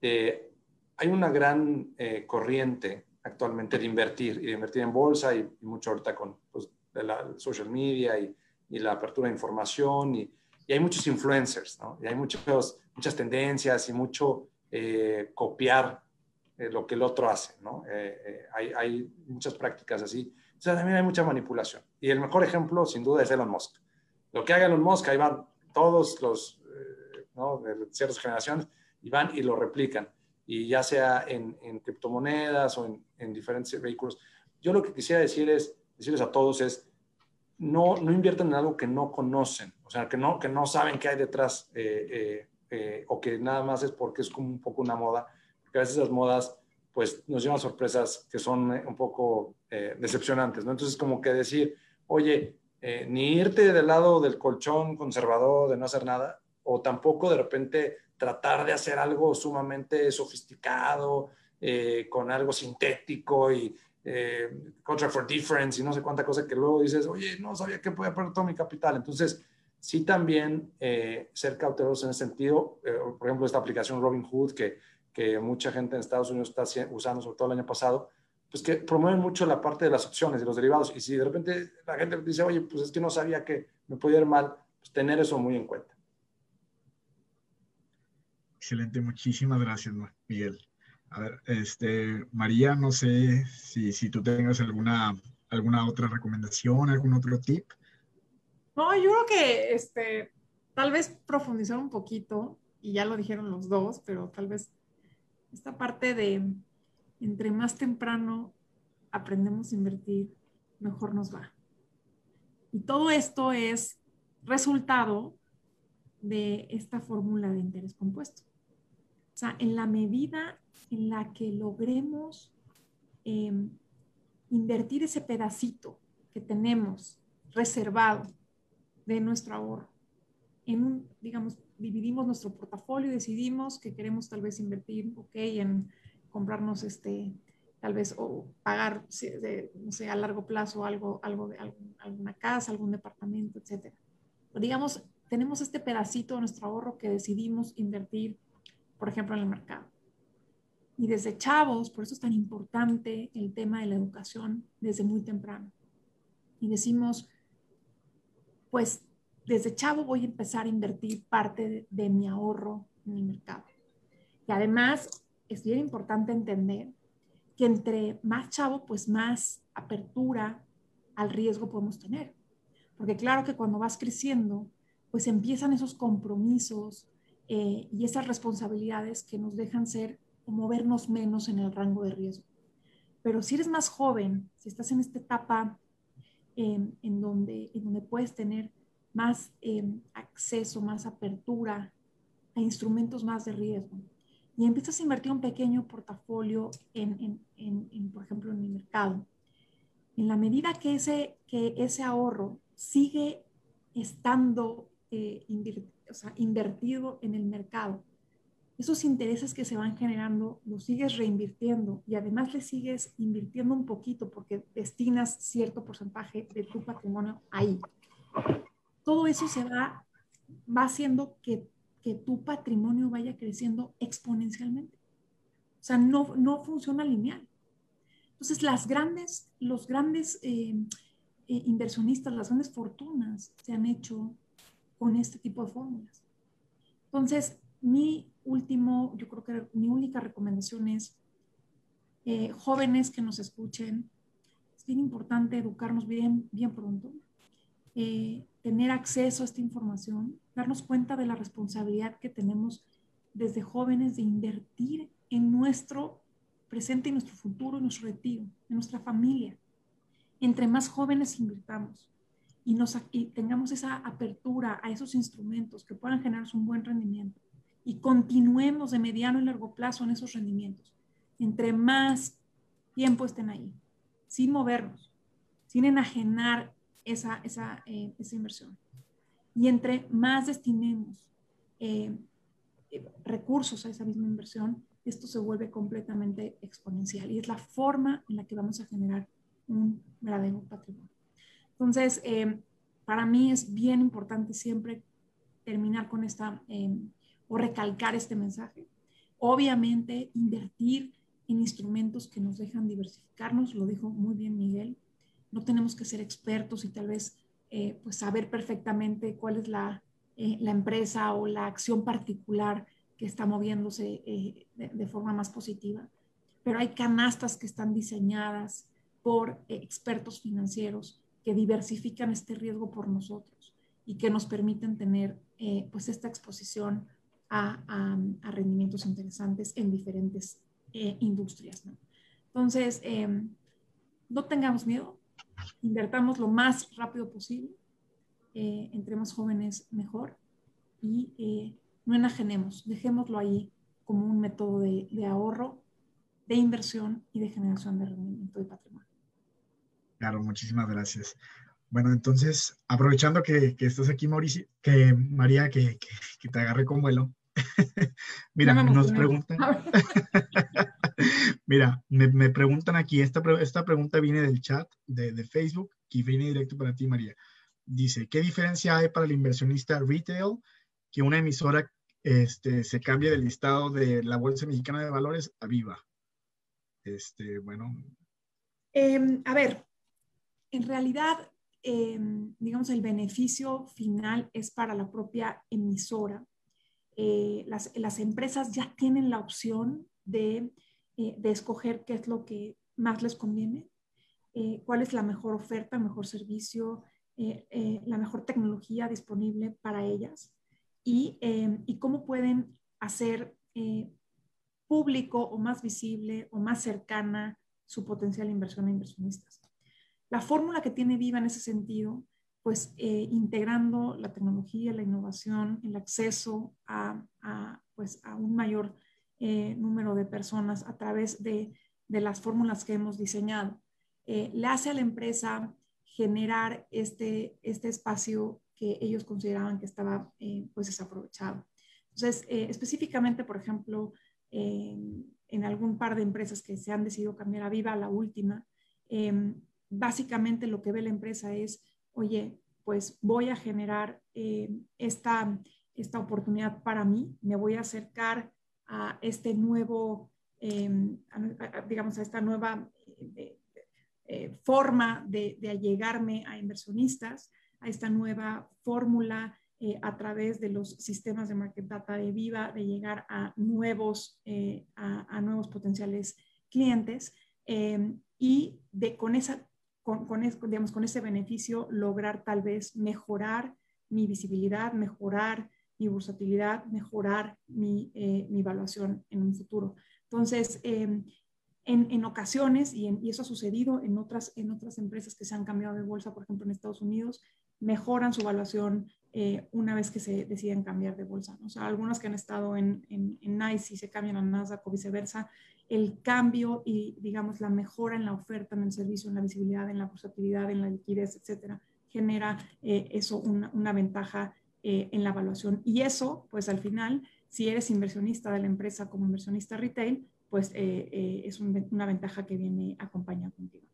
eh, hay una gran corriente actualmente de invertir y de invertir en bolsa y, mucho ahorita con pues, la social media y, y, la apertura de información y, y hay muchos influencers, ¿no? Y hay muchos, muchas tendencias y mucho copiar eh, lo que el otro hace, ¿no? Eh, eh, hay, hay, muchas prácticas así. O sea, también hay mucha manipulación. Y el mejor ejemplo, sin duda, es Elon Musk. Lo que haga Elon Musk, ahí van todos los, ¿no? De ciertas generaciones, y van y lo replican. Y ya sea en, en criptomonedas o en, en, diferentes vehículos. Yo lo que quisiera decir es, decirles a todos es, no, no inviertan en algo que no conocen, o sea, que no, que no saben qué hay detrás o que nada más es porque es como un poco una moda porque a veces las modas pues nos llevan sorpresas que son eh, un poco eh, decepcionantes, ¿no? Entonces como que decir, oye, eh, ni irte del lado del colchón conservador de no hacer nada, o tampoco de repente tratar de hacer algo sumamente sofisticado, con algo sintético y contract for difference y no sé cuánta cosa que luego dices, oye, no sabía que podía perder todo mi capital. Entonces, sí también ser cautelosos en ese sentido. por ejemplo, esta aplicación Robinhood que que mucha gente en Estados Unidos está usando, sobre todo el año pasado, pues que promueven mucho la parte de las opciones y los derivados. Y si de repente la gente dice, oye, pues es que no sabía que me podía ir mal, pues tener eso muy en cuenta.
Excelente, muchísimas gracias, Miguel. A ver, este, María, no sé si, si tú tengas alguna, alguna otra recomendación, algún otro tip.
No, yo creo que este, tal vez profundizar un poquito, y ya lo dijeron los dos, pero tal vez esta parte de entre más temprano aprendemos a invertir, mejor nos va. Y todo esto es resultado de esta fórmula de interés compuesto. O sea, en la medida en la que logremos em, invertir ese pedacito que tenemos reservado de nuestro ahorro en un, digamos, dividimos nuestro portafolio y decidimos que queremos tal vez invertir, ok, en comprarnos este, tal vez, o pagar, no sé, a largo plazo algo, algo de alguna casa, algún departamento, etcétera. digamos, tenemos este pedacito de nuestro ahorro que decidimos invertir, por ejemplo, en el mercado. Y desde chavos, por eso es tan importante el tema de la educación desde muy temprano. Y decimos, pues desde chavo voy a empezar a invertir parte de, mi ahorro en el mercado. Y además es bien importante entender que entre más chavo, pues más apertura al riesgo podemos tener. Porque claro que cuando vas creciendo, pues empiezan esos compromisos eh, y esas responsabilidades que nos dejan ser o movernos menos en el rango de riesgo. Pero si eres más joven, si estás en esta etapa em, en, donde, en donde puedes tener más em, acceso, más apertura a instrumentos más de riesgo, y empiezas a invertir un pequeño portafolio en, en, en, por ejemplo, en el mercado, en la medida que ese, que ese ahorro sigue estando eh, o sea, invertido en el mercado, esos intereses que se van generando los sigues reinvirtiendo y además le sigues invirtiendo un poquito porque destinas cierto porcentaje de tu patrimonio ahí. Todo eso se va, va haciendo que, que tu patrimonio vaya creciendo exponencialmente. O sea, no, no funciona lineal. Entonces, las grandes, los grandes eh, eh, inversionistas, las grandes fortunas se han hecho con este tipo de fórmulas. Entonces, mi último, yo creo que mi única recomendación es, eh, jóvenes que nos escuchen, es bien importante educarnos bien, bien pronto, eh, tener acceso a esta información, darnos cuenta de la responsabilidad que tenemos desde jóvenes de invertir en nuestro presente y nuestro futuro, en nuestro retiro, en nuestra familia. Entre más jóvenes invirtamos y, nos, y tengamos esa apertura a esos instrumentos que puedan generar un buen rendimiento, y continuemos de mediano y largo plazo en esos rendimientos. Entre más tiempo estén ahí, sin movernos, sin enajenar esa, esa, eh, esa inversión. Y entre más destinemos eh, recursos a esa misma inversión, esto se vuelve completamente exponencial y es la forma en la que vamos a generar un verdadero patrimonio. Entonces, eh, para mí es bien importante siempre terminar con esta o recalcar este mensaje. Obviamente, invertir en instrumentos que nos dejan diversificarnos, lo dijo muy bien Miguel. No tenemos que ser expertos y tal vez eh, pues saber perfectamente cuál es la, eh, la, empresa o la acción particular que está moviéndose eh, de, forma más positiva. Pero hay canastas que están diseñadas por expertos financieros que diversifican este riesgo por nosotros y que nos permiten tener pues esta exposición a, rendimientos interesantes en diferentes industrias. Entonces, em, no tengamos miedo, invertamos lo más rápido posible, eh, entre más jóvenes mejor y eh, no enajenemos, dejémoslo ahí como un método de, ahorro, de inversión y de generación de rendimiento de patrimonio.
Claro, muchísimas gracias. Bueno, entonces, aprovechando que, que estás aquí, Mauricio, que María, que, que, te agarre con vuelo, Mira, nos preguntan. Mira, me, preguntan aquí, esta, esta pregunta viene del chat de, de, Facebook y viene directo para ti, María. Dice, ¿qué diferencia hay para el inversionista retail que una emisora este, se cambie del listado de la Bolsa Mexicana de Valores a Viva? Este, bueno.
Em, a ver, en realidad, em, digamos, el beneficio final es para la propia emisora eh, las, las, empresas ya tienen la opción de, eh, de, escoger qué es lo que más les conviene, eh, cuál es la mejor oferta, mejor servicio, la mejor tecnología disponible para ellas y, y cómo pueden hacer público o más visible o más cercana su potencial inversión a inversionistas. La fórmula que tiene Viva en ese sentido pues eh, integrando la tecnología, la innovación, el acceso a, pues, a un mayor eh, número de personas a través de, de las fórmulas que hemos diseñado. Eh, le hace a la empresa generar este, este espacio que ellos consideraban que estaba pues desaprovechado. Entonces, específicamente, por ejemplo, en algún par de empresas que se han decidido cambiar a Viva, la última, básicamente lo que ve la empresa es oye, pues voy a generar eh, esta, esta oportunidad para mí, me voy a acercar a este nuevo, em, digamos, a esta nueva eh, eh, forma de, de, allegarme a inversionistas, a esta nueva fórmula a través de los sistemas de market data de Viva, de llegar a nuevos, a, nuevos potenciales clientes em, y de, con esa con, digamos, con ese beneficio lograr tal vez mejorar mi visibilidad, mejorar mi versatilidad, mejorar mi, eh, mi, evaluación en un futuro. Entonces, em, en, en, ocasiones, y, y, eso ha sucedido en otras, en otras empresas que se han cambiado de bolsa, por ejemplo en Estados Unidos, mejoran su evaluación eh, una vez que se deciden cambiar de bolsa. O sea, algunas que han estado en, en, en, NICE y se cambian a Nasdaq o viceversa, el cambio y, digamos, la mejora en la oferta, en el servicio, en la visibilidad, en la versatilidad, en la liquidez, etcétera, genera eh, eso una, una ventaja eh, en la evaluación. Y eso, pues al final, si eres inversionista de la empresa como inversionista retail, pues es un, una ventaja que viene acompañada contigo.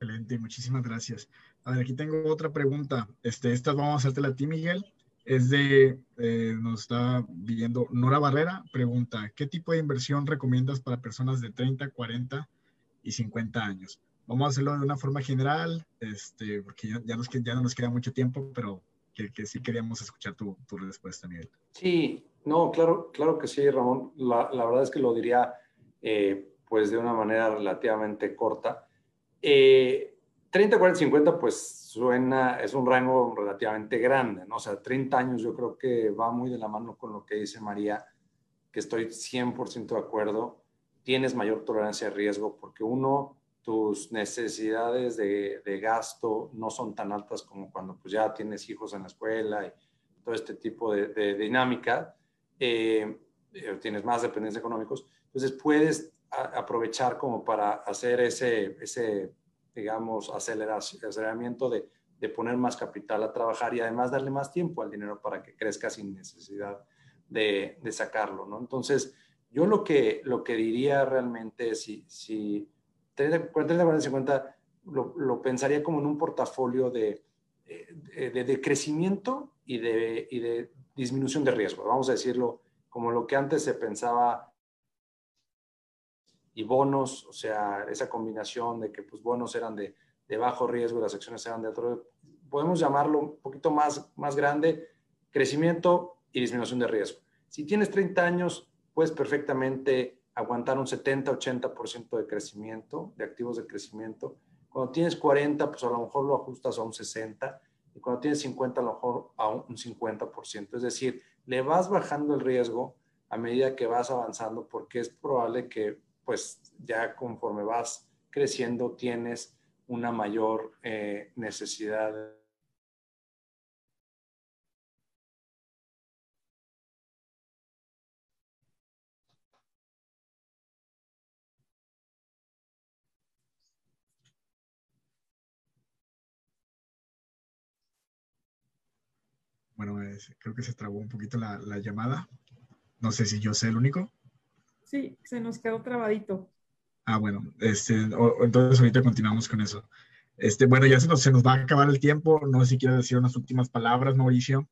Excelente, muchísimas gracias. A ver, aquí tengo otra pregunta. Este, esta vamos a hacértela a ti, Miguel. Es de, eh, nos está viendo Nora Barrera, pregunta, ¿qué tipo de inversión recomiendas para personas de 30, 40 y 50 años? Vamos a hacerlo de una forma general, este, porque ya, ya, nos, ya no nos queda mucho tiempo, pero que, que sí queríamos escuchar tu, tu, respuesta, Miguel.
Sí, no, claro, claro que sí, Ramón. La, la verdad es que lo diría eh, pues de una manera relativamente corta. Eh, 30, 40, 50, pues suena, es un rango relativamente grande, ¿no? O sea, 30 años yo creo que va muy de la mano con lo que dice María, que estoy 100% de acuerdo. Tienes mayor tolerancia de riesgo porque uno, tus necesidades de, de, gasto no son tan altas como cuando pues ya tienes hijos en la escuela y todo este tipo de, dinámica. Eh, eh tienes más dependencia económicos. Entonces puedes aprovechar como para hacer ese, ese digamos, aceleramiento de, de, poner más capital a trabajar y además darle más tiempo al dinero para que crezca sin necesidad de, de sacarlo, ¿no? Entonces, yo lo que, lo que diría realmente si, si 30, 40, 40, 50, lo, lo pensaría como en un portafolio de, de, de crecimiento y de, y de disminución de riesgo, vamos a decirlo como lo que antes se pensaba y bonos, o sea, esa combinación de que pues bonos eran de, de bajo riesgo y las acciones eran de otro, podemos llamarlo un poquito más, más grande, crecimiento y disminución de riesgo. Si tienes 30 años, puedes perfectamente aguantar un 70-80% de crecimiento, de activos de crecimiento. Cuando tienes 40, pues a lo mejor lo ajustas a un 60 y cuando tienes 50, a lo mejor a un 50%. Es decir, le vas bajando el riesgo a medida que vas avanzando porque es probable que pues ya conforme vas creciendo tienes una mayor eh, necesidad
Bueno, es, creo que se trabó un poquito la, la llamada. No sé si yo sé el único.
Sí, se nos quedó trabadito.
Ah, bueno, este, o, entonces ahorita continuamos con eso. Este, bueno, ya se nos, se nos va a acabar el tiempo. No sé si quieres decir unas últimas palabras, Mauricio.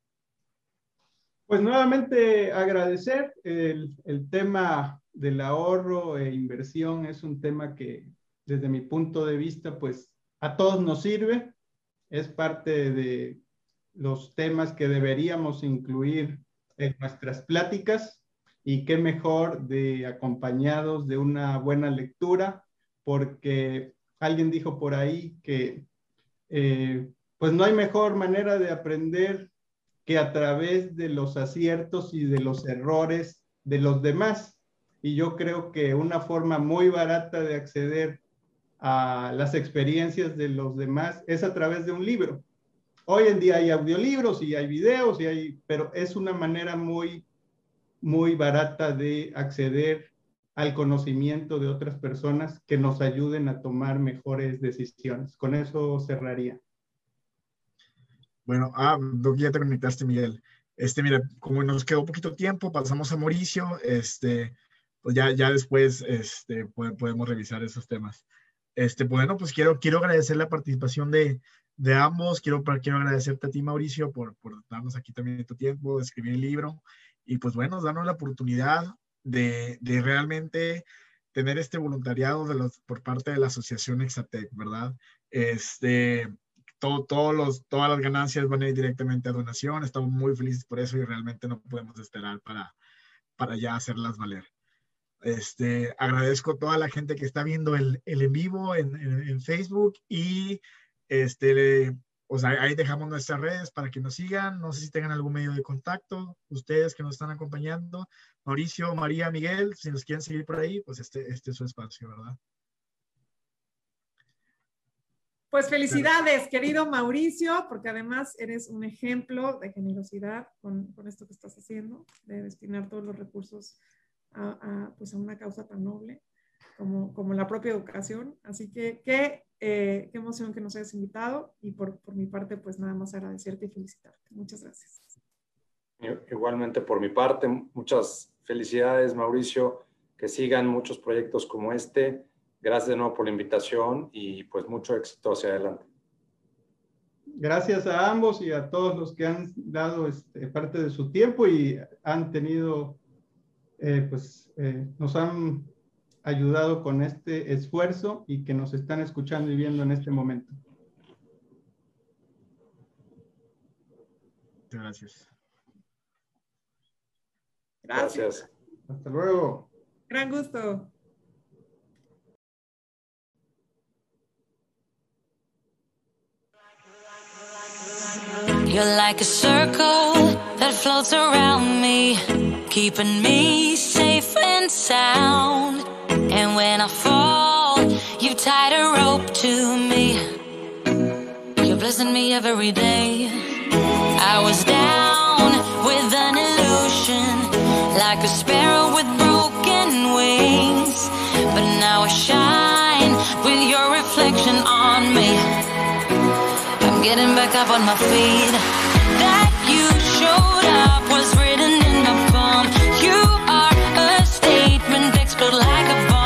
Pues nuevamente agradecer el, el, tema del ahorro e inversión. Es un tema que desde mi punto de vista, pues a todos nos sirve. Es parte de los temas que deberíamos incluir en nuestras pláticas y qué mejor de acompañados de una buena lectura, porque alguien dijo por ahí que eh, pues no hay mejor manera de aprender que a través de los aciertos y de los errores de los demás. Y yo creo que una forma muy barata de acceder a las experiencias de los demás es a través de un libro. Hoy en día hay audiolibros y hay videos, y hay, pero es una manera muy muy barata de acceder al conocimiento de otras personas que nos ayuden a tomar mejores decisiones. Con eso cerraría.
Bueno, ah, ya te conectaste, Miguel. Este, mira, como nos quedó poquito tiempo, pasamos a Mauricio, este, pues ya, ya después este, podemos revisar esos temas. Este, bueno, pues quiero, quiero agradecer la participación de, de ambos. Quiero, quiero agradecerte a ti, Mauricio, por, por darnos aquí también tu tiempo de escribir el libro y pues bueno, darnos la oportunidad de, de realmente tener este voluntariado de los, por parte de la Asociación Exatec, ¿verdad? Este, todo, todos los, todas las ganancias van a ir directamente a donación, estamos muy felices por eso y realmente no podemos esperar para, para ya hacerlas valer. Este, agradezco a toda la gente que está viendo el, el en vivo en, en, en Facebook y este, pues ahí, dejamos nuestras redes para que nos sigan. No sé si tengan algún medio de contacto, ustedes que nos están acompañando. Mauricio, María, Miguel, si nos quieren seguir por ahí, pues este, este es su espacio, ¿verdad?
Pues felicidades, querido Mauricio, porque además eres un ejemplo de generosidad con, con esto que estás haciendo, de destinar todos los recursos a, pues a una causa tan noble como, como la propia educación. Así que qué, eh, qué emoción que nos hayas invitado y por, por mi parte, pues nada más agradecerte y felicitarte. Muchas gracias.
Igualmente por mi parte, muchas felicidades, Mauricio, que sigan muchos proyectos como este Gracias de nuevo por la invitación y pues mucho éxito hacia adelante.
Gracias a ambos y a todos los que han dado este, parte de su tiempo y han tenido, eh, pues eh, nos han ayudado con este esfuerzo y que nos están escuchando y viendo en este momento.
Gracias.
Gracias.
Hasta luego.
Gran gusto.
You're like a circle that floats around me, keeping me safe and sound. And when I fall, you tied a rope to me. You're blessing me every day. I was down with an illusion, like a sparrow with broken wings. But now I shine with your reflection on me. I'm getting back up on my feet. That you showed up was written in my palm. You are a statement exploded like a bomb.